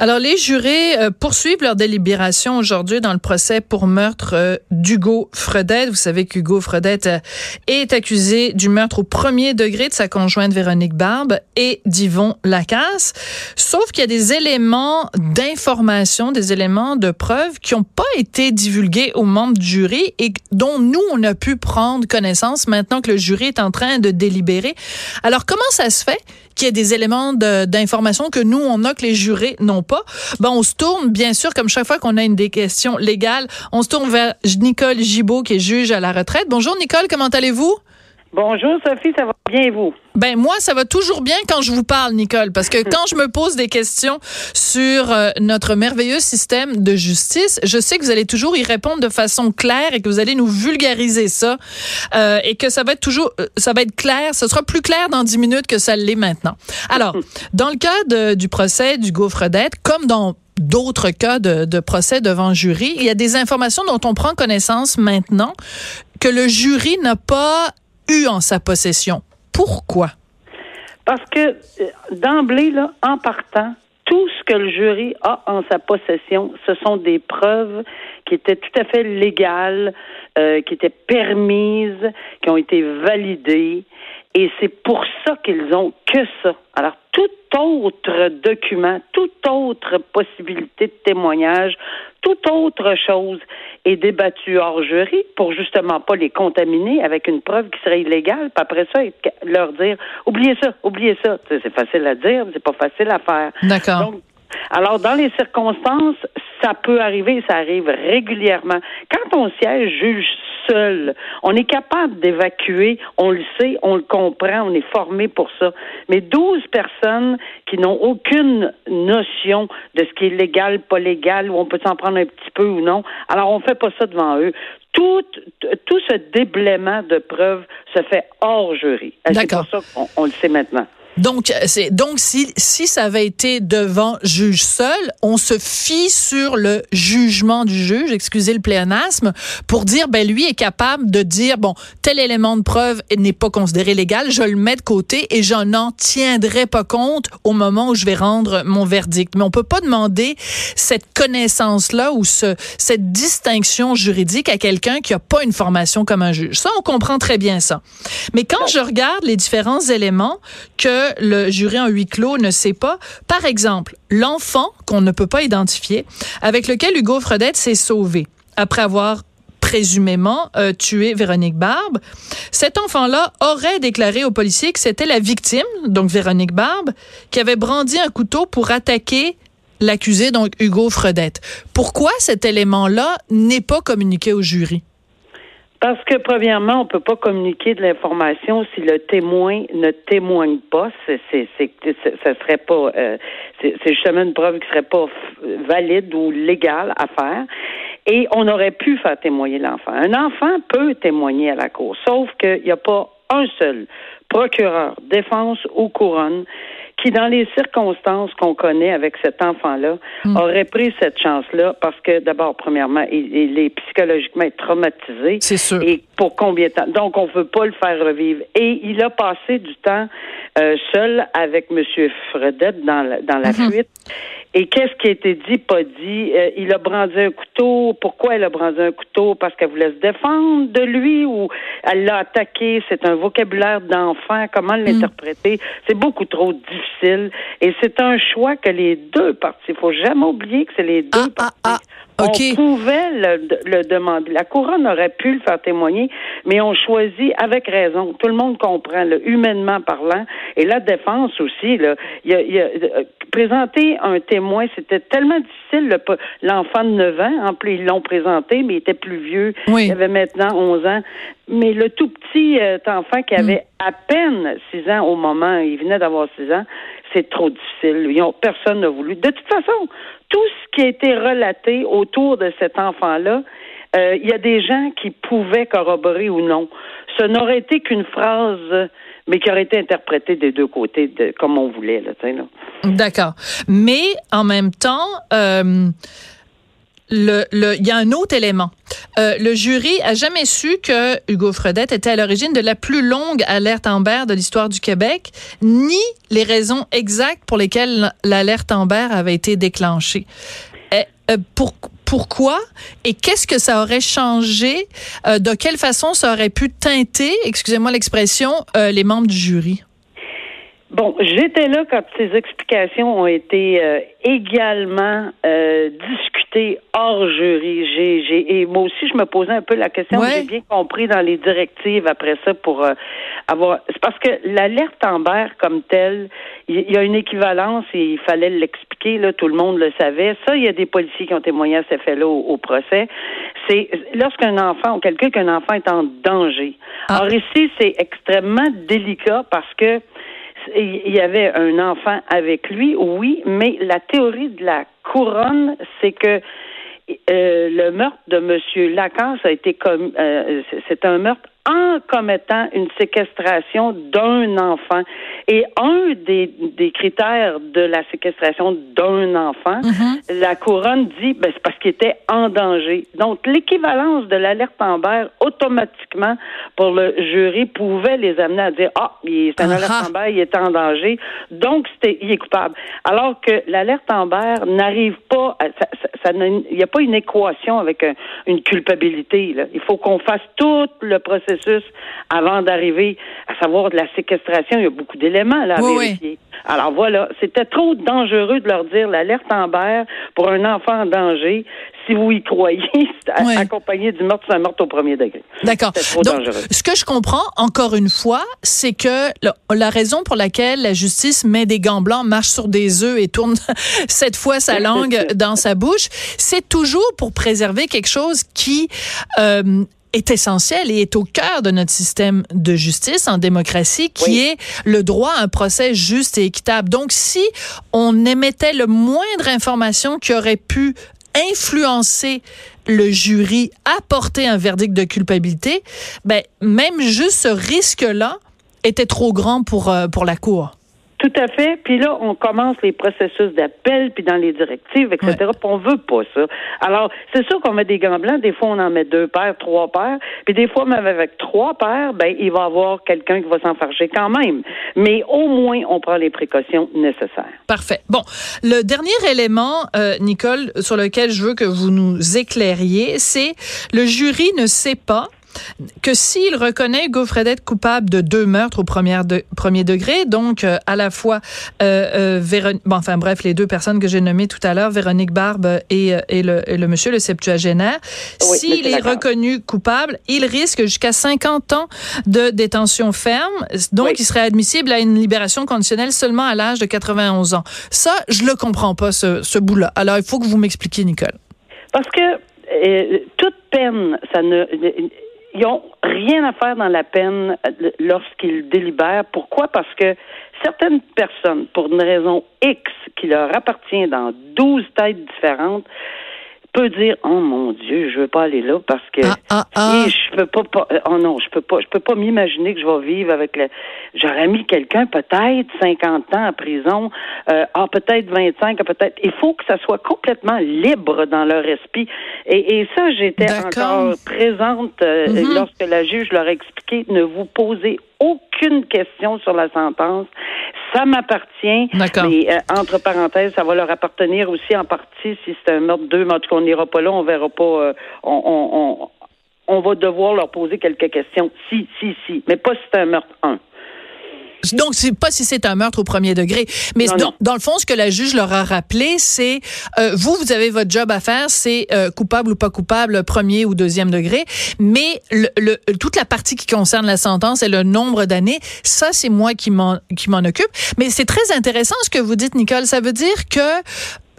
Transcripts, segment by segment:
Alors, les jurés euh, poursuivent leur délibération aujourd'hui dans le procès pour meurtre euh, d'Hugo Fredette. Vous savez qu'Hugo Fredette euh, est accusé du meurtre au premier degré de sa conjointe Véronique Barbe et d'Yvon Lacasse. Sauf qu'il y a des éléments d'information, des éléments de preuve qui n'ont pas été divulgués aux membres du jury et dont nous, on a pu prendre connaissance maintenant que le jury est en train de délibérer. Alors, comment ça se fait? Qu'il y des éléments d'information que nous, on a, que les jurés n'ont pas? Ben, on se tourne, bien sûr, comme chaque fois qu'on a une des questions légales, on se tourne vers Nicole Gibault, qui est juge à la retraite. Bonjour, Nicole, comment allez-vous? Bonjour Sophie, ça va bien et vous? Ben moi, ça va toujours bien quand je vous parle, Nicole, parce que quand je me pose des questions sur euh, notre merveilleux système de justice, je sais que vous allez toujours y répondre de façon claire et que vous allez nous vulgariser ça euh, et que ça va être toujours, euh, ça va être clair, ce sera plus clair dans dix minutes que ça l'est maintenant. Alors, dans le cas du procès du Gaufredette, comme dans d'autres cas de, de, procès devant jury, il y a des informations dont on prend connaissance maintenant que le jury n'a pas eu en sa possession. Pourquoi? Parce que euh, d'emblée, en partant, tout ce que le jury a en sa possession, ce sont des preuves qui étaient tout à fait légales, euh, qui étaient permises, qui ont été validées. Et c'est pour ça qu'ils ont que ça. Alors, tout autre document, toute autre possibilité de témoignage, toute autre chose est débattue hors jury pour justement pas les contaminer avec une preuve qui serait illégale. Puis après ça, leur dire oubliez ça, oubliez ça. C'est facile à dire, c'est pas facile à faire. D'accord. Alors, dans les circonstances, ça peut arriver, ça arrive régulièrement. Quand on siège juge seul, on est capable d'évacuer, on le sait, on le comprend, on est formé pour ça. Mais 12 personnes qui n'ont aucune notion de ce qui est légal, pas légal, ou on peut s'en prendre un petit peu ou non, alors on fait pas ça devant eux. Tout, tout ce déblaiement de preuves se fait hors jury. C'est pour ça qu'on on le sait maintenant? Donc, c'est donc si si ça avait été devant juge seul, on se fie sur le jugement du juge, excusez le pléonasme, pour dire ben lui est capable de dire bon tel élément de preuve n'est pas considéré légal, je le mets de côté et je n'en tiendrai pas compte au moment où je vais rendre mon verdict. Mais on peut pas demander cette connaissance là ou ce cette distinction juridique à quelqu'un qui a pas une formation comme un juge. Ça on comprend très bien ça. Mais quand je regarde les différents éléments que le jury en huis clos ne sait pas. Par exemple, l'enfant qu'on ne peut pas identifier, avec lequel Hugo Fredette s'est sauvé après avoir présumément euh, tué Véronique Barbe. Cet enfant-là aurait déclaré aux policiers que c'était la victime, donc Véronique Barbe, qui avait brandi un couteau pour attaquer l'accusé, donc Hugo Fredette. Pourquoi cet élément-là n'est pas communiqué au jury? Parce que premièrement, on peut pas communiquer de l'information si le témoin ne témoigne pas. C'est, c'est, c'est, ça serait pas, euh, c'est, justement une preuve qui serait pas valide ou légale à faire. Et on aurait pu faire témoigner l'enfant. Un enfant peut témoigner à la cour, sauf qu'il n'y a pas un seul procureur, défense ou couronne qui, dans les circonstances qu'on connaît avec cet enfant-là, hmm. aurait pris cette chance-là parce que, d'abord, premièrement, il, est psychologiquement traumatisé. C'est sûr. Et pour combien de temps? Donc, on ne veut pas le faire revivre. Et il a passé du temps euh, seul avec M. Fredette dans la, dans la mhm. fuite. Et qu'est-ce qui a été dit, pas dit? Euh, il a brandi un couteau. Pourquoi elle a brandi un couteau? Parce qu'elle voulait se défendre de lui ou elle l'a attaqué? C'est un vocabulaire d'enfant. Comment mhm. l'interpréter? C'est beaucoup trop difficile. Et c'est un choix que les deux parties, il faut jamais oublier que c'est les deux ah, ah, parties. On pouvait le, le, demander. La couronne aurait pu le faire témoigner, mais on choisit avec raison. Tout le monde comprend, là, humainement parlant. Et la défense aussi, là, il y a, y a, euh, présenter un témoin, c'était tellement difficile. L'enfant de 9 ans, en plus, ils l'ont présenté, mais il était plus vieux. Il avait maintenant 11 ans. Mais le tout petit euh, enfant qui avait mm. à peine 6 ans au moment, il venait d'avoir 6 ans, c'est trop difficile. Personne n'a voulu. De toute façon, tout ce qui a été relaté autour de cet enfant-là, euh, il y a des gens qui pouvaient corroborer ou non. Ce n'aurait été qu'une phrase mais qui aurait été interprétée des deux côtés comme on voulait. Là, là. D'accord. Mais en même temps, euh, le, le, y a un autre élément. Euh, le jury a jamais su que Hugo Fredette était à l'origine de la plus longue alerte Amber de l'histoire du Québec, ni les raisons exactes pour lesquelles l'alerte Amber avait été déclenchée. Et, euh, pour, pourquoi et qu'est-ce que ça aurait changé? Euh, de quelle façon ça aurait pu teinter, excusez-moi l'expression, euh, les membres du jury? Bon, j'étais là quand ces explications ont été euh, également euh, discutées hors jury. J'ai, j'ai, et moi aussi, je me posais un peu la question. J'ai bien compris dans les directives après ça pour euh, avoir. C'est parce que l'alerte Amber comme telle, il y, a une équivalence et il fallait l'expliquer. Là, tout le monde le savait. Ça, il y a des policiers qui ont témoigné à ce fait-là au, procès. C'est lorsqu'un enfant, ou quelqu'un qu'un enfant est en danger. Ah. Alors ici, c'est extrêmement délicat parce que il y avait un enfant avec lui, oui, mais la théorie de la couronne, c'est que euh, le meurtre de M. Lacan, a été comme euh, c'est un meurtre en commettant une séquestration d'un enfant. Et un des, des critères de la séquestration d'un enfant, mm-hmm. la couronne dit, ben, c'est parce qu'il était en danger. Donc, l'équivalence de l'alerte Amber, automatiquement, pour le jury, pouvait les amener à dire, ah, c'est un alerte Amber, il est en danger, donc c'était, il est coupable. Alors que l'alerte Amber n'arrive pas, ça, il n'y a pas une équation avec une culpabilité. Là. Il faut qu'on fasse tout le processus avant d'arriver à savoir de la séquestration. Il y a beaucoup d'éléments là à vérifier. Alors voilà, c'était trop dangereux de leur dire l'alerte Amber pour un enfant en danger. Si vous y croyez, accompagné du meurtre, c'est un meurtre au premier degré. D'accord. Donc, ce que je comprends, encore une fois, c'est que la raison pour laquelle la justice met des gants blancs, marche sur des œufs et tourne cette fois sa langue dans sa bouche, c'est toujours pour préserver quelque chose qui euh, est essentiel et est au cœur de notre système de justice en démocratie, qui est le droit à un procès juste et équitable. Donc, si on émettait le moindre information qui aurait pu influencer le jury à porter un verdict de culpabilité, ben, même juste ce risque-là était trop grand pour, euh, pour la Cour. Tout à fait. Puis là, on commence les processus d'appel, puis dans les directives, etc. Puis on veut pas ça. Alors, c'est sûr qu'on met des gants blancs. Des fois, on en met deux paires, trois paires. Puis des fois, même avec trois paires, ben, il va y avoir quelqu'un qui va s'enfarger quand même. Mais au moins, on prend les précautions nécessaires. Parfait. Bon, le dernier élément, euh, Nicole, sur lequel je veux que vous nous éclairiez, c'est le jury ne sait pas que s'il reconnaît Hugo coupable de deux meurtres au premier, premier degré, donc euh, à la fois euh, euh bon, enfin bref, les deux personnes que j'ai nommées tout à l'heure, Véronique Barbe et, et, le, le, monsieur, le septuagénaire, s'il est reconnu coupable, il risque jusqu'à 50 ans de détention ferme, donc il serait admissible à une libération conditionnelle seulement à l'âge de 91 ans. Ça, je le comprends pas, ce, ce bout-là. Alors, il faut que vous m'expliquiez, Nicole. Parce que toute peine, ça ne ils n'ont rien à faire dans la peine euh, lorsqu'ils délibèrent. Pourquoi? Parce que certaines personnes, pour une raison X qui leur appartient dans douze têtes différentes, peut dire oh mon Dieu, je veux pas aller là parce que ah, ah, ah. je peux pas, pas, oh non, je peux pas je peux pas m'imaginer que je vais vivre avec le j'aurais mis quelqu'un peut-être 50 ans en prison, euh, ah peut-être 25, peut-être il faut que ça soit complètement libre dans leur esprit et, et ça j'étais encore présente euh, mm-hmm. lorsque la juge leur a expliqué ne vous posez aucune question sur la sentence. Ça m'appartient. Mais euh, entre parenthèses, ça va leur appartenir aussi en partie si c'est un meurtre deux. Mais en tout cas, on n'ira pas là, on verra pas. Euh, on, on, on, va devoir leur poser quelques questions. Si, si, si. Mais pas si c'est un meurtre un. Donc, c'est pas si c'est un meurtre au premier degré. Mais dans, le fond, ce que la juge leur a rappelé, c'est euh, vous, vous avez votre job à faire, c'est euh, coupable ou pas coupable, premier ou deuxième degré. Mais le, toute la partie qui concerne la sentence et le nombre d'années, ça, c'est moi qui m'en occupe. Mais c'est très intéressant ce que vous dites, Nicole. Ça veut dire que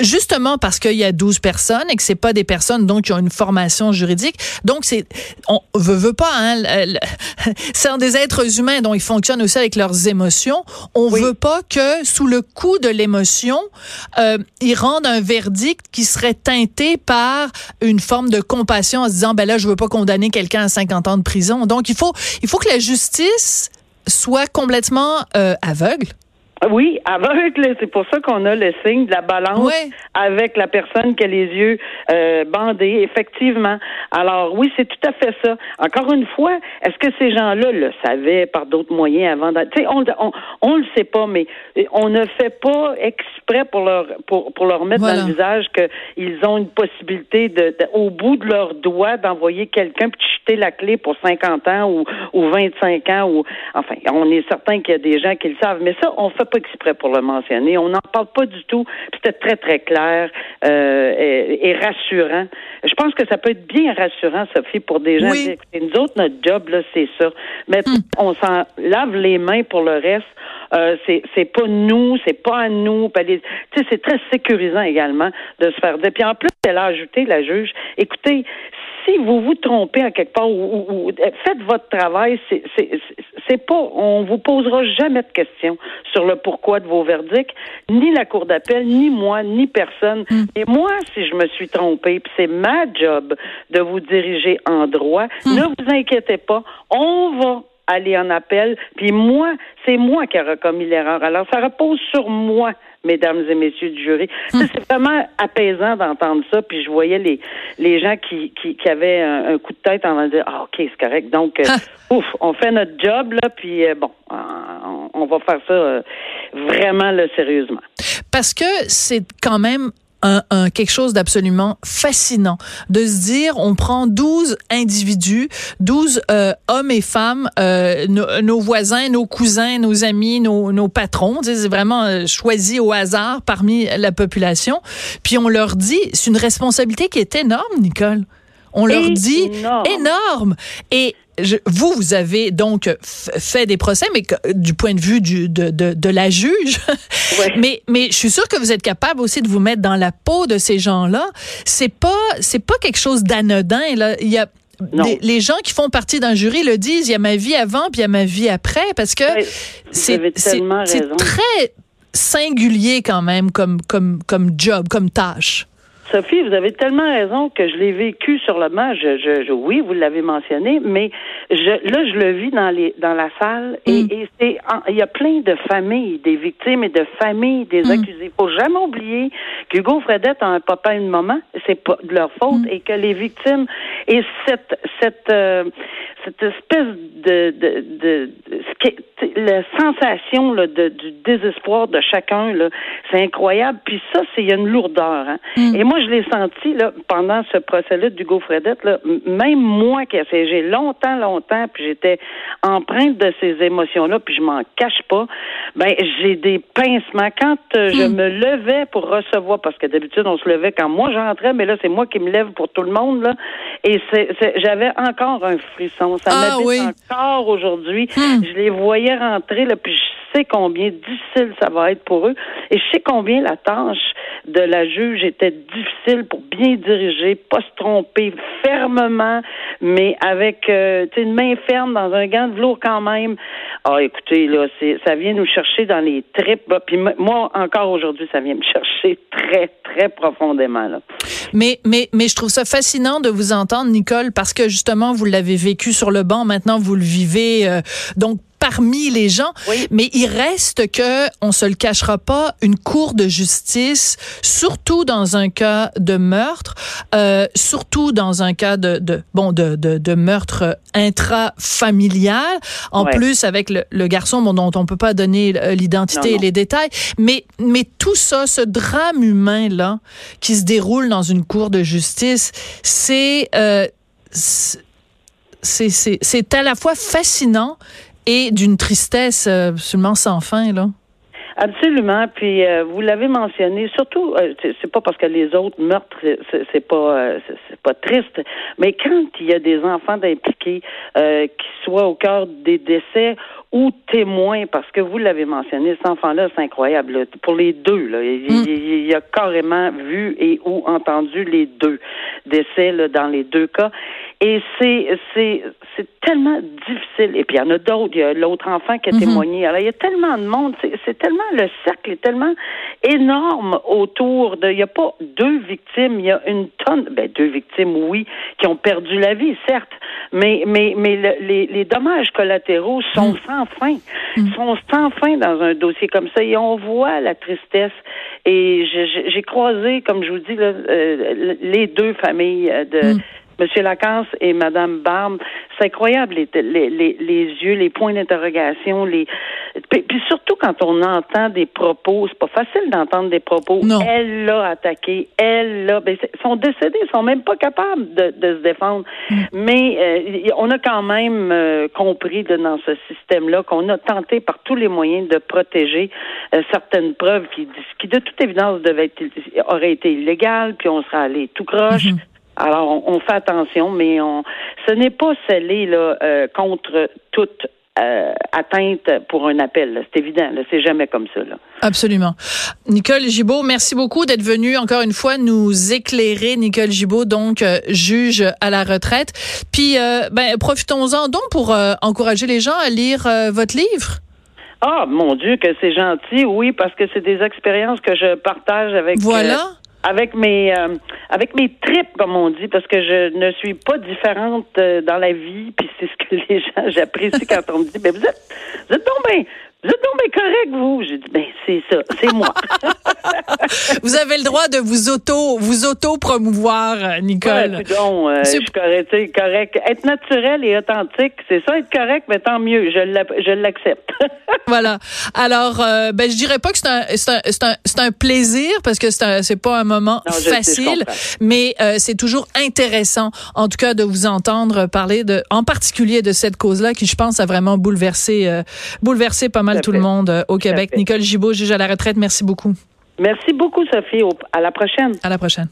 justement parce qu'il y a 12 personnes et que c'est pas des personnes donc qui ont une formation juridique. Donc c'est on veut, veut pas hein, c'est des êtres humains dont ils fonctionnent aussi avec leurs émotions. On veut pas que sous le coup de l'émotion, euh, ils rendent un verdict qui serait teinté par une forme de compassion en se disant ben là je veux pas condamner quelqu'un à 50 ans de prison. Donc il faut il faut que la justice soit complètement euh, aveugle Oui, aveugle, c'est pour ça qu'on a le signe de la balance avec la personne qui a les yeux euh, bandés, effectivement. Alors oui, c'est tout à fait ça. Encore une fois, est-ce que ces gens-là le savaient par d'autres moyens avant Tu sais, on, on, on le sait pas, mais on ne fait pas exprès pour leur pour, pour leur mettre dans le visage qu'ils ont une possibilité de, au bout de leurs doigts d'envoyer quelqu'un puis jeter la clé pour 50 ans ou, ou 25 ans ou enfin, on est certain qu'il y a des gens qui le savent, mais ça on fait pas exprès pour le mentionner. On n'en parle pas du tout. C'était très, très clair euh, et, rassurant. Je pense que ça peut être bien rassurant, Sophie, pour des gens. Oui. nous autres, notre job, là, c'est ça. Mais hmm. on s'en lave les mains pour le reste. Euh, c'est c'est pas nous, c'est pas à nous. c'est très sécurisant également de se faire dire. Puis en plus, elle a ajouté la juge. Écoutez, si vous vous trompez à quelque part ou, faites votre travail, c'est pas on vous posera jamais de questions sur le pourquoi de vos verdicts, ni la cour d'appel, ni moi, ni personne. Hmm. Et moi, si je me suis trompée, puis c'est ma job de vous diriger en droit, hmm. ne vous inquiétez pas, on va aller en appel. Puis moi, c'est moi qui ai commis l'erreur. Alors, ça repose sur moi mesdames et messieurs du jury. Hmm. C'est vraiment apaisant d'entendre ça. Puis je voyais les, les gens qui, qui, qui avaient un, coup de tête en disant Ah, OK, c'est correct. Donc, euh, ouf, on fait notre job, là, puis euh, bon, on, va faire ça euh, vraiment là, sérieusement. Parce que c'est quand même un, quelque chose d'absolument fascinant de se dire on prend 12 individus, 12 euh, hommes et femmes, euh, nos, voisins, nos cousins, nos amis, nos, nos patrons, c'est vraiment euh, choisi au hasard parmi la population, puis on leur dit, c'est une responsabilité qui est énorme, Nicole. On leur dit énorme. Et vous, vous avez donc fait des procès, mais du point de vue du, de, de, de la juge. mais, mais je suis sûre que vous êtes capable aussi de vous mettre dans la peau de ces gens-là. C'est pas, c'est pas quelque chose d'anodin. Là, il y a les, gens qui font partie d'un jury le disent. Il y a ma vie avant, puis il y a ma vie après, parce que c'est très singulier quand même comme comme comme job, comme tâche. Sophie, vous avez tellement raison que je l'ai vécu sur le match. Je, je, oui, vous l'avez mentionné, mais je, là, je le vis dans les dans la salle et, mm. et c'est il y a plein de familles, des victimes et de familles des mm. accusés. Faut jamais oublier qu'Hugo Fredette a un papa et une maman, c'est pas de leur faute, mm. et que les victimes et cette cette euh, cette espèce de, de, de, la sensation là, de, du désespoir de chacun c'est incroyable. Puis ça, c'est il y a une lourdeur. Hein? Mm. Et moi, je l'ai senti là pendant ce procès-là d'Hugo Fredette. Là, même moi qui ai siégé longtemps, longtemps, puis j'étais empreinte de ces émotions-là, puis je m'en cache pas. Ben, j'ai des pincements quand euh, je mm. me levais pour recevoir, parce que d'habitude on se levait quand moi j'entrais, mais là c'est moi qui me lève pour tout le monde là. Et c'est, j'avais encore un frisson ça ah, m'habite encore aujourd'hui. Hmm. Je les voyais rentrer, là, puis je sais combien difficile ça va être pour eux. Et je sais combien la tâche de la juge était difficile pour bien diriger, pas se tromper fermement, mais avec euh, une main ferme dans un gant de velours quand même. Ah, écoutez, là, ça vient nous chercher dans les tripes. Puis moi, encore aujourd'hui, ça vient me chercher très, très profondément. Mais, mais, mais je trouve ça fascinant de vous entendre, Nicole, parce que justement, vous l'avez vécu sur le banc. Maintenant, vous le vivez. Euh, donc, parmi les gens. Mais il reste que, on se le cachera pas, une cour de justice, surtout dans un cas de meurtre, euh, surtout dans un cas de, de bon de, de, de meurtre intrafamilial. En plus avec le, le garçon bon, dont on peut pas donner l'identité et les détails, mais mais tout ça, ce drame humain là qui se déroule dans une cour de justice, c'est euh, c'est à la fois fascinant et d'une tristesse euh, absolument sans fin, là. Absolument. Puis euh, vous l'avez mentionné, surtout, euh, c'est pas parce que les autres meurtres, c'est pas c'est pas triste, mais quand il y a des enfants impliqués qui soient au cœur des décès ou témoins, parce que vous l'avez mentionné, cet enfant-là, c'est incroyable. Pour les deux, là, il, mm. il, a carrément vu et ou entendu les deux décès là, dans les deux cas. Et c'est c'est c'est tellement difficile. Et puis il y en a d'autres. Il y a l'autre enfant qui a mhm. témoigné. Alors il y a tellement de monde. C'est tellement le cercle est tellement énorme autour de. Il n'y a pas deux victimes. Il y a une tonne. Ben deux victimes, oui, qui ont perdu la vie, certes. Mais mais mais les, les dommages collatéraux sont sans sans fin. Ils mm. sont sans fin dans un dossier comme ça et on voit la tristesse. Et j'ai croisé, comme je vous dis, euh, les deux familles de, mm. Monsieur Lacasse et Madame Barbe, c'est incroyable les, les, les, yeux, les points d'interrogation, les puis, surtout quand on entend des propos, c'est pas facile d'entendre des propos. Elle l'a attaqué, elle l'a. Ben, sont décédés, ils sont même pas capables de, de se défendre. Mm. Mais euh, on a quand même euh, compris dans ce système-là qu'on a tenté par tous les moyens de protéger euh, certaines preuves qui, qui de toute évidence devaient être, auraient été illégales, puis on serait allé tout croche. Mm-hmm. Alors, on, fait attention, mais on, ce n'est pas scellé là, euh, contre toute euh, atteinte pour un appel. C'est évident, c'est jamais comme ça. Là. Absolument. Nicole Gibault, merci beaucoup d'être venue encore une fois nous éclairer. Nicole Gibault, donc euh, juge à la retraite. Puis, ben, profitons-en donc pour encourager les gens à lire votre livre. Ah, mon Dieu, que c'est gentil, oui, parce que c'est des expériences que je partage avec. Voilà avec mes euh, avec mes tripes comme on dit parce que je ne suis pas différente euh, dans la vie puis c'est ce que les gens j'apprécie quand on me dit mais vous êtes vous êtes donc êtes donc bien correct, vous. J'ai dit, ben, c'est ça, c'est moi. vous avez le droit de vous auto, vous auto-promouvoir, euh, Nicole. Ouais, donc, euh, je suis correct, correct. Être naturel et authentique, c'est ça, être correct, mais tant mieux, je l'accepte. voilà. Alors, euh, ben, je dirais pas que c'est un, c'est un, un, un, plaisir parce que c'est, c'est pas un moment facile, mais euh, c'est toujours intéressant, en tout cas, de vous entendre parler de, en particulier de cette cause-là qui, je pense, a vraiment bouleversé, euh, bouleversé pas mal tout le monde euh, au Québec. Nicole Gibault, juge à la retraite, merci beaucoup. Merci beaucoup, Sophie. À la prochaine. À la prochaine.